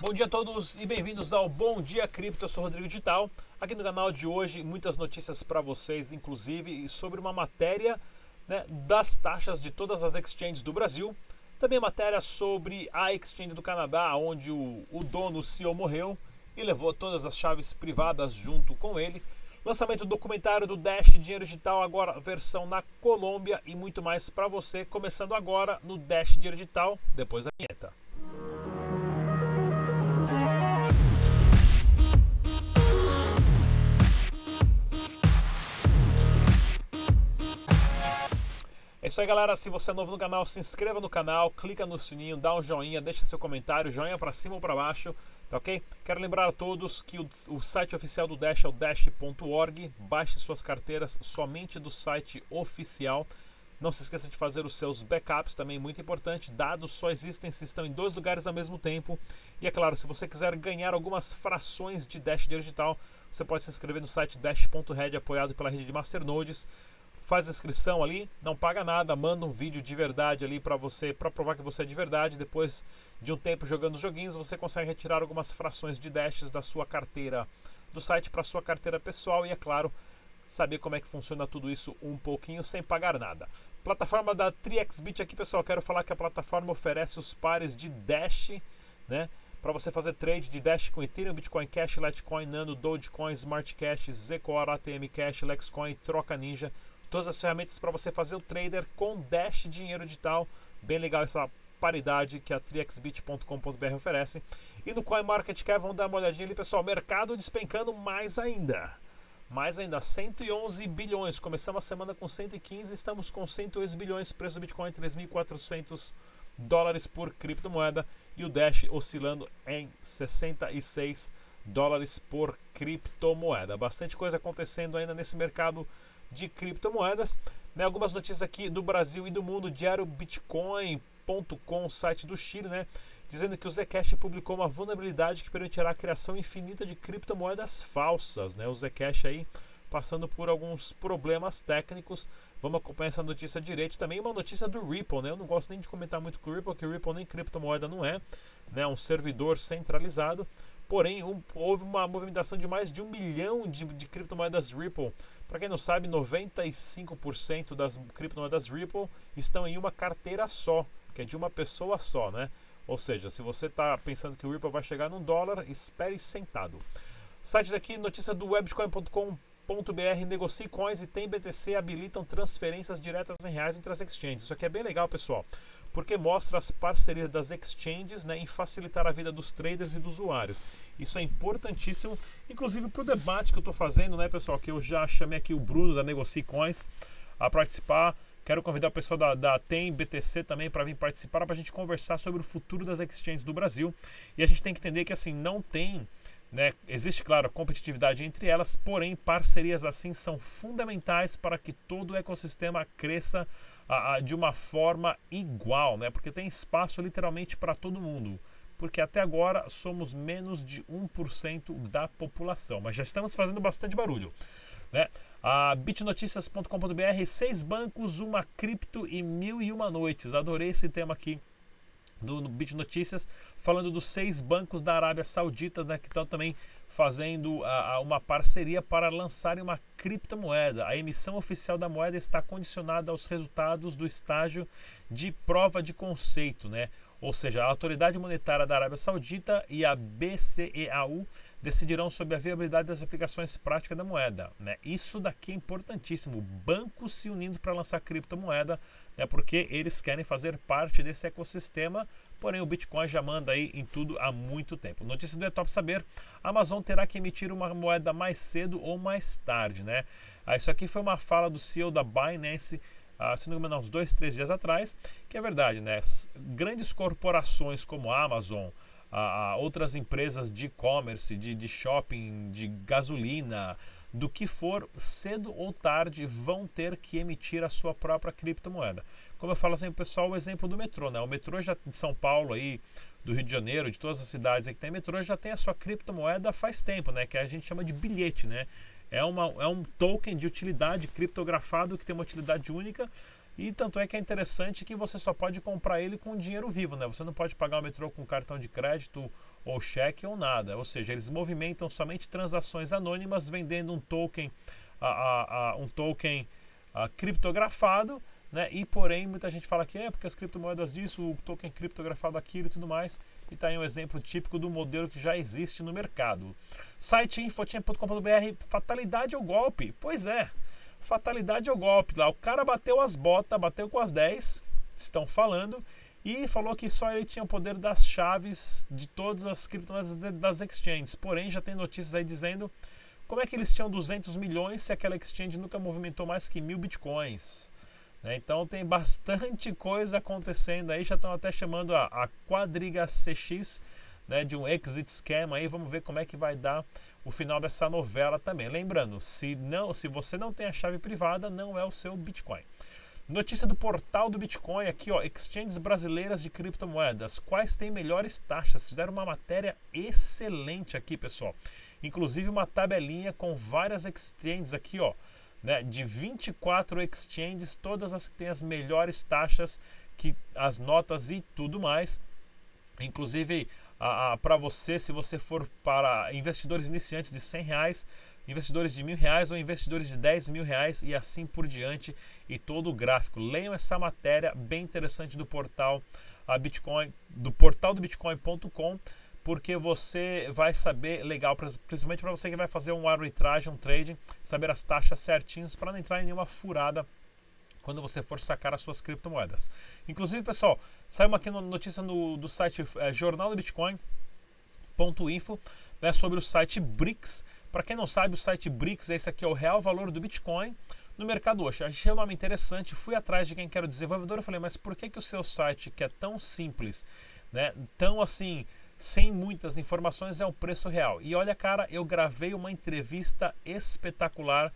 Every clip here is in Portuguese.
Bom dia a todos e bem-vindos ao Bom Dia Cripto. Eu sou Rodrigo Digital. Aqui no canal de hoje, muitas notícias para vocês, inclusive sobre uma matéria né, das taxas de todas as exchanges do Brasil. Também matéria sobre a exchange do Canadá, onde o, o dono, o CEO, morreu e levou todas as chaves privadas junto com ele. Lançamento do documentário do Dash Dinheiro Digital, agora versão na Colômbia e muito mais para você, começando agora no Dash Dinheiro Digital, depois da vinheta. É isso aí, galera. Se você é novo no canal, se inscreva no canal, clica no sininho, dá um joinha, deixa seu comentário, joinha para cima ou para baixo, tá ok? Quero lembrar a todos que o, o site oficial do Dash é o dash.org. Baixe suas carteiras somente do site oficial. Não se esqueça de fazer os seus backups, também muito importante. Dados só existem se estão em dois lugares ao mesmo tempo. E é claro, se você quiser ganhar algumas frações de Dash digital, você pode se inscrever no site dash.red, apoiado pela rede de Masternodes faz inscrição ali, não paga nada, manda um vídeo de verdade ali para você, para provar que você é de verdade. Depois de um tempo jogando os joguinhos, você consegue retirar algumas frações de dashes da sua carteira do site para sua carteira pessoal e é claro, saber como é que funciona tudo isso um pouquinho sem pagar nada. Plataforma da TriXBit aqui, pessoal, quero falar que a plataforma oferece os pares de Dash, né? Para você fazer trade de Dash com Ethereum, Bitcoin Cash, Litecoin, Nano, Dogecoin, Smart Cash, Zcore, ATM Cash, Lexcoin, Troca Ninja, todas as ferramentas para você fazer o trader com Dash dinheiro digital. Bem legal essa paridade que a trixbit.com.br oferece. E no CoinMarketCap, vamos dar uma olhadinha ali, pessoal. Mercado despencando mais ainda. Mais ainda, 111 bilhões. Começamos a semana com 115, estamos com 108 bilhões. Preço do Bitcoin 3.400 dólares por criptomoeda. E o Dash oscilando em 66 dólares por criptomoeda. Bastante coisa acontecendo ainda nesse mercado de criptomoedas. Né, algumas notícias aqui do Brasil e do mundo, diário Bitcoin.com, site do Chile, né, dizendo que o Zcash publicou uma vulnerabilidade que permitirá a criação infinita de criptomoedas falsas. Né, o Zcash aí passando por alguns problemas técnicos. Vamos acompanhar essa notícia direito. Também uma notícia do Ripple, né? Eu não gosto nem de comentar muito com o Ripple, porque o Ripple nem criptomoeda não é, né? Um servidor centralizado. Porém, um, houve uma movimentação de mais de um milhão de, de criptomoedas Ripple. Para quem não sabe, 95% das criptomoedas Ripple estão em uma carteira só, que é de uma pessoa só, né? Ou seja, se você está pensando que o Ripple vai chegar num dólar, espere sentado. Site daqui, notícia do webcoin.com .br negocie coins e tem BTC habilitam transferências diretas em reais entre as exchanges. Isso aqui é bem legal, pessoal, porque mostra as parcerias das exchanges né, em facilitar a vida dos traders e dos usuários. Isso é importantíssimo, inclusive para o debate que eu estou fazendo, né, pessoal, que eu já chamei aqui o Bruno da Negocie Coins a participar. Quero convidar o pessoal da, da TEM BTC também para vir participar para a gente conversar sobre o futuro das exchanges do Brasil. E a gente tem que entender que assim não tem né? Existe, claro, competitividade entre elas, porém, parcerias assim são fundamentais para que todo o ecossistema cresça a, a, de uma forma igual, né? porque tem espaço literalmente para todo mundo. Porque até agora somos menos de 1% da população, mas já estamos fazendo bastante barulho. Né? A bitnoticias.com.br, seis bancos, uma cripto e mil e uma noites. Adorei esse tema aqui no Bit Notícias, falando dos seis bancos da Arábia Saudita né, que estão também fazendo a, a uma parceria para lançarem uma criptomoeda. A emissão oficial da moeda está condicionada aos resultados do estágio de prova de conceito, né? Ou seja, a Autoridade Monetária da Arábia Saudita e a BCEAU decidirão sobre a viabilidade das aplicações práticas da moeda. Né? Isso daqui é importantíssimo. Bancos se unindo para lançar criptomoeda, né? porque eles querem fazer parte desse ecossistema. Porém, o Bitcoin já manda aí em tudo há muito tempo. Notícia do É Top Saber: Amazon terá que emitir uma moeda mais cedo ou mais tarde. Né? Ah, isso aqui foi uma fala do CEO da Binance ah, se não me engano, uns dois, três dias atrás, que é verdade, né? Grandes corporações como a Amazon, a, a outras empresas de e-commerce, de, de shopping, de gasolina, do que for, cedo ou tarde vão ter que emitir a sua própria criptomoeda. Como eu falo assim, pessoal, o exemplo do metrô, né? O metrô já de São Paulo aí, do Rio de Janeiro, de todas as cidades que tem metrô, já tem a sua criptomoeda faz tempo, né? Que a gente chama de bilhete, né? É, uma, é um token de utilidade criptografado que tem uma utilidade única E tanto é que é interessante que você só pode comprar ele com dinheiro vivo, né? Você não pode pagar o metrô com cartão de crédito ou cheque ou nada. Ou seja, eles movimentam somente transações anônimas vendendo um token, a, a, a um token criptografado, né? E porém muita gente fala que é porque as criptomoedas disso, o token criptografado aquilo e tudo mais. E tá aí um exemplo típico do modelo que já existe no mercado. Site infotinha.com.br, fatalidade ou golpe? Pois é fatalidade ou golpe lá. O cara bateu as botas, bateu com as 10, estão falando, e falou que só ele tinha o poder das chaves de todas as criptomoedas das exchanges. Porém, já tem notícias aí dizendo como é que eles tinham 200 milhões se aquela exchange nunca movimentou mais que mil bitcoins. Né? Então tem bastante coisa acontecendo aí, já estão até chamando a, a quadriga CX né, de um exit scam aí, vamos ver como é que vai dar o final dessa novela também. Lembrando, se não, se você não tem a chave privada, não é o seu Bitcoin. Notícia do portal do Bitcoin aqui, ó, exchanges brasileiras de criptomoedas, quais têm melhores taxas? Fizeram uma matéria excelente aqui, pessoal. Inclusive uma tabelinha com várias exchanges aqui, ó, né, de 24 exchanges, todas as que têm as melhores taxas, que as notas e tudo mais. Inclusive para você, se você for para investidores iniciantes de 100 reais, investidores de mil reais ou investidores de 10 mil reais e assim por diante e todo o gráfico. Leiam essa matéria bem interessante do portal a Bitcoin, do portal do Bitcoin.com, porque você vai saber legal, principalmente para você que vai fazer um arbitragem, um trading, saber as taxas certinhos para não entrar em nenhuma furada quando você for sacar as suas criptomoedas. Inclusive, pessoal, saiu uma aqui notícia no, do site é, Jornal do Bitcoin.info né, sobre o site BRICS. Para quem não sabe, o site BRICS, esse aqui é o real valor do Bitcoin no mercado hoje. Achei o nome interessante, fui atrás de quem quer o desenvolvedor, eu falei, mas por que, que o seu site, que é tão simples, né, tão assim, sem muitas informações, é o preço real? E olha, cara, eu gravei uma entrevista espetacular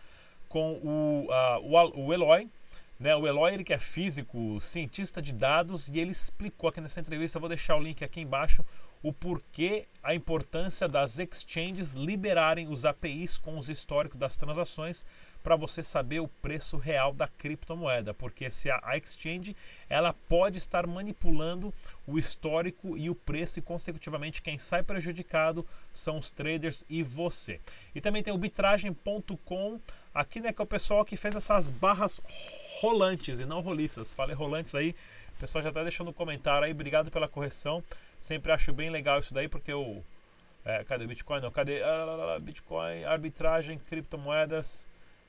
com o, uh, o Eloy, né, o Eloy, ele que é físico, cientista de dados, e ele explicou aqui nessa entrevista, vou deixar o link aqui embaixo, o porquê a importância das exchanges liberarem os APIs com os históricos das transações para você saber o preço real da criptomoeda, porque se a, exchange ela pode estar manipulando o histórico e o preço e consecutivamente quem sai prejudicado são os traders e você. E também tem o bitragem.com, aqui né, que é o pessoal que fez essas barras rolantes e não roliças. Falei rolantes aí, o pessoal já está deixando um comentário aí, obrigado pela correção. Sempre acho bem legal isso daí, porque o. É, cadê o Bitcoin? Não, cadê? Ah, Bitcoin, arbitragem, criptomoedas.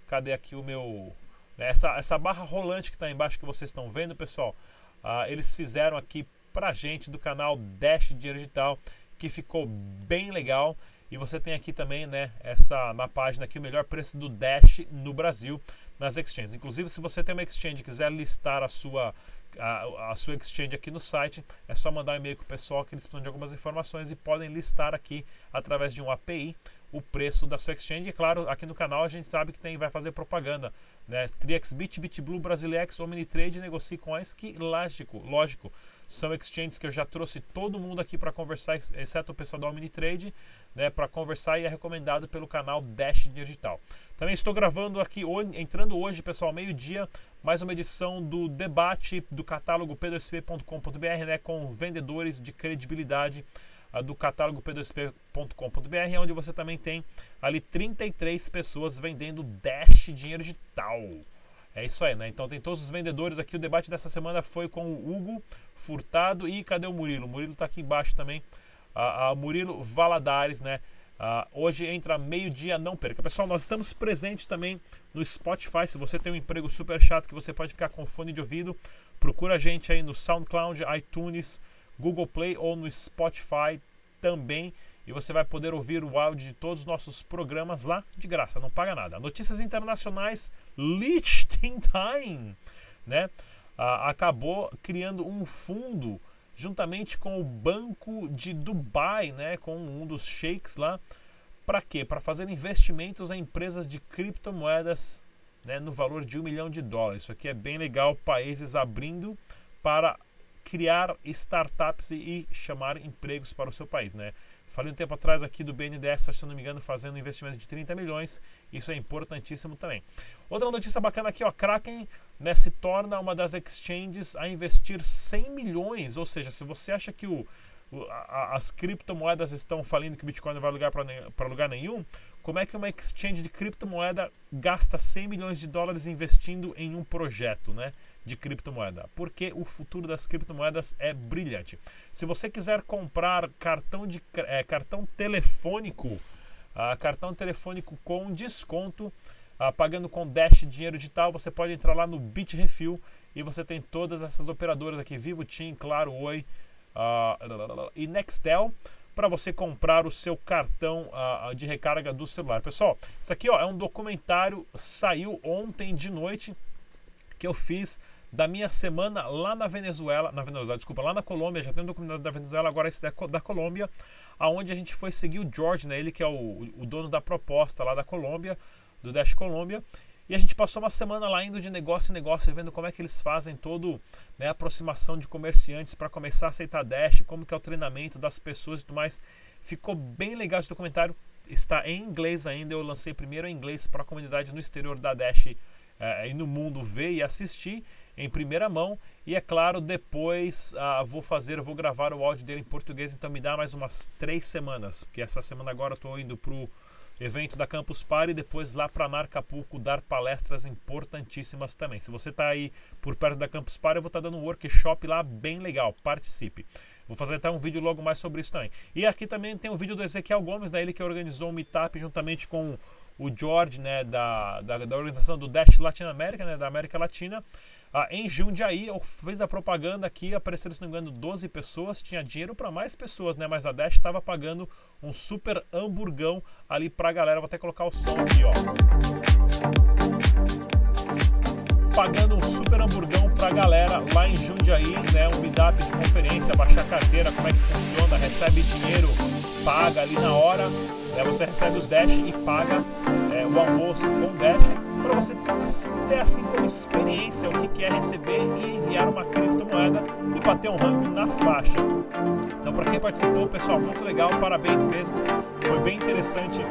Cadê aqui o meu. Essa, essa barra rolante que está embaixo que vocês estão vendo, pessoal. Ah, eles fizeram aqui pra gente do canal Dash Dinheiro Digital, que ficou bem legal. E você tem aqui também, né, essa na página aqui o melhor preço do Dash no Brasil nas exchanges. Inclusive, se você tem uma exchange e quiser listar a sua a, a, sua exchange aqui no site, é só mandar um e-mail com o pessoal que eles precisam de algumas informações e podem listar aqui através de um API o preço da sua exchange. E claro, aqui no canal a gente sabe que tem, vai fazer propaganda. Né? TriXBit, BitBlue, Brasilex, Omnitrade, negocie com a que lógico, lógico, são exchanges que eu já trouxe todo mundo aqui para conversar, exceto o pessoal da Omnitrade, né, para conversar e é recomendado pelo canal Dash Digital. Também estou gravando aqui, entrando hoje, pessoal, meio-dia, mais uma edição do debate do catálogo p2p.com.br, né, com vendedores de credibilidade do catálogo p2p.com.br, onde você também tem ali 33 pessoas vendendo Dash dinheiro digital. É isso aí, né? Então tem todos os vendedores aqui. O debate dessa semana foi com o Hugo Furtado e cadê o Murilo? O Murilo está aqui embaixo também. Uh, uh, Murilo Valadares, né? Uh, hoje entra meio-dia, não perca. Pessoal, nós estamos presentes também no Spotify. Se você tem um emprego super chato que você pode ficar com fone de ouvido, procura a gente aí no SoundCloud, iTunes, Google Play ou no Spotify também. E você vai poder ouvir o áudio de todos os nossos programas lá de graça, não paga nada. Notícias internacionais, Liechtenstein, né? Ah, acabou criando um fundo juntamente com o Banco de Dubai, né, com um dos sheiks lá, para quê? Para fazer investimentos em empresas de criptomoedas né, no valor de um milhão de dólares. Isso aqui é bem legal, países abrindo para criar startups e, chamar empregos para o seu país, né? Falei um tempo atrás aqui do BNDES, se não me engano, fazendo um investimento de 30 milhões. Isso é importantíssimo também. Outra notícia bacana aqui, ó, Kraken né, se torna uma das exchanges a investir 100 milhões, ou seja, se você acha que o, as criptomoedas estão falindo, que o Bitcoin não vai lugar para lugar nenhum, como é que uma exchange de criptomoeda gasta 100 milhões de dólares investindo em um projeto né, de criptomoeda? Porque o futuro das criptomoedas é brilhante. Se você quiser comprar cartão, de, é, cartão telefônico, uh, cartão telefônico com desconto, uh, pagando com Dash dinheiro digital, você pode entrar lá no Bitrefill e você tem todas essas operadoras aqui, Vivo, TIM, Claro, Oi, uh, e Nextel para você comprar o seu cartão uh, de recarga do celular. Pessoal, isso aqui ó, é um documentário, saiu ontem de noite que eu fiz da minha semana lá na Venezuela, na Venezuela, desculpa, lá na Colômbia, já tem um documentário da Venezuela, agora esse da, da Colômbia, aonde a gente foi seguir o George, né, ele que é o, o dono da proposta lá da Colômbia, do Dash Colômbia, e a gente passou uma semana lá indo de negócio em negócio, vendo como é que eles fazem todo né, a aproximação de comerciantes para começar a aceitar Dash, como que é o treinamento das pessoas e tudo mais. Ficou bem legal esse documentário. Está em inglês ainda. Eu lancei primeiro em inglês para a comunidade no exterior da Dash é, e no mundo ver e assistir em primeira mão. E é claro, depois ah, vou fazer, vou gravar o áudio dele em português. Então me dá mais umas três semanas, porque essa semana agora estou indo para o evento da Campus Party e depois lá para Marcapulco dar palestras importantíssimas também. Se você está aí por perto da Campus Party, eu vou estar tá dando um workshop lá bem legal, participe. Vou fazer até um vídeo logo mais sobre isso também. E aqui também tem um vídeo do Ezequiel Gomes, né, ele que organizou um meetup juntamente com o George, né, da, da, da organização do Dash Latinoamérica, né, da América Latina, ah, em Jundiaí, fiz a propaganda aqui, apareceram, se não me engano, 12 pessoas, tinha dinheiro para mais pessoas, né, mas a Dash estava pagando um super hamburgão ali para a galera, vou até colocar o som aqui, ó. Pagando um super hamburgão para a galera lá em Jundiaí, né, um meetup de conferência, baixar carteira, como é que funciona, recebe dinheiro, paga ali na hora, né, você recebe os Dash e paga é, o almoço com Dash para você ter assim como experiência o que é receber e enviar uma criptomoeda e bater um rango na faixa. Então, para quem participou, pessoal, muito legal, parabéns mesmo. Foi bem interessante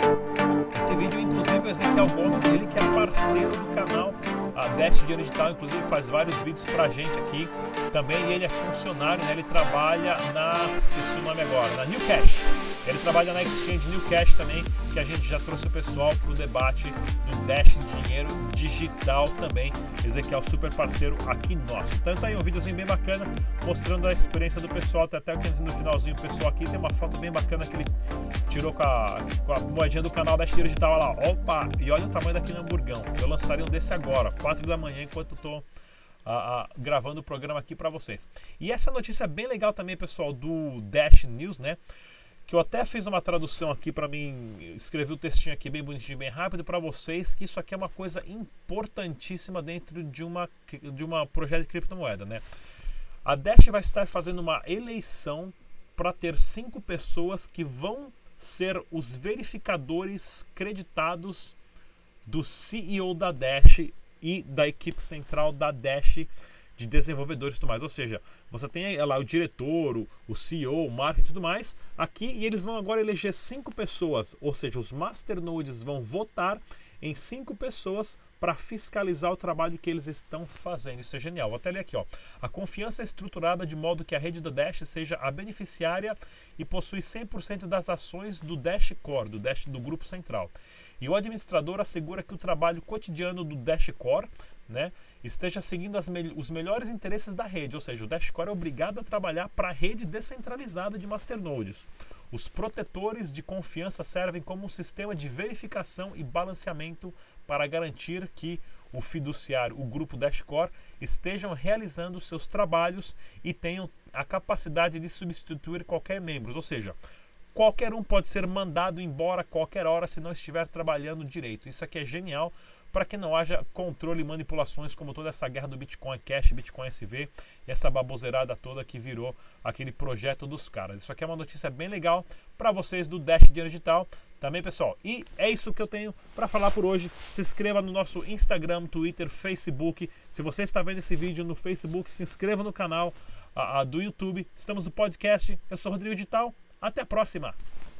esse vídeo. Inclusive, o Ezequiel Gomes, ele que é parceiro do canal a Dash Dinheiro Digital, inclusive faz vários vídeos pra gente aqui também. Ele é funcionário, né? ele trabalha na. esqueci o nome agora, na New Cash. Ele trabalha na Exchange New Cash também, que a gente já trouxe o pessoal para o debate do Dash Dinheiro Digital também. Ezequiel, super parceiro aqui nosso. Então tá aí um videozinho bem bacana, mostrando a experiência do pessoal. Até, até no finalzinho o pessoal aqui tem uma foto bem bacana que ele tirou com a, com a moedinha do canal Dash Dinheiro Digital. Olha lá, opa! E olha o tamanho daquele hamburgão. Eu lançaria um desse agora, 4 da manhã, enquanto estou gravando o programa aqui para vocês. E essa notícia é bem legal também, pessoal, do Dash News, né? que eu até fiz uma tradução aqui para mim, escrevi o textinho aqui bem bonitinho, bem rápido para vocês, que isso aqui é uma coisa importantíssima dentro de uma de uma projeto de criptomoeda, né? A Dash vai estar fazendo uma eleição para ter cinco pessoas que vão ser os verificadores creditados do CEO da Dash e da equipe central da Dash de desenvolvedores e tudo mais. Ou seja, você tem lá o diretor, o, CEO, o marketing e tudo mais aqui e eles vão agora eleger cinco pessoas, ou seja, os masternodes vão votar em cinco pessoas para fiscalizar o trabalho que eles estão fazendo. Isso é genial. Vou até ler aqui. Ó. A confiança é estruturada de modo que a rede do Dash seja a beneficiária e possui 100% das ações do Dash Core, do Dash do grupo central. E o administrador assegura que o trabalho cotidiano do Dash Core né, esteja seguindo me os melhores interesses da rede, ou seja, o Dashcore é obrigado a trabalhar para a rede descentralizada de masternodes. Os protetores de confiança servem como um sistema de verificação e balanceamento para garantir que o fiduciário, o grupo Dashcore, estejam realizando seus trabalhos e tenham a capacidade de substituir qualquer membro, ou seja, qualquer um pode ser mandado embora a qualquer hora se não estiver trabalhando direito. Isso aqui é genial para que não haja controle e manipulações como toda essa guerra do Bitcoin Cash, Bitcoin SV e essa baboseirada toda que virou aquele projeto dos caras. Isso aqui é uma notícia bem legal para vocês do Dash Dinheiro Digital também, pessoal. E é isso que eu tenho para falar por hoje. Se inscreva no nosso Instagram, Twitter, Facebook. Se você está vendo esse vídeo no Facebook, se inscreva no canal, a, a do YouTube, estamos no podcast. Eu sou Rodrigo Digital. Até a próxima.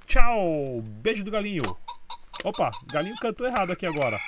Tchau. Beijo do galinho. Opa, galinho cantou errado aqui agora.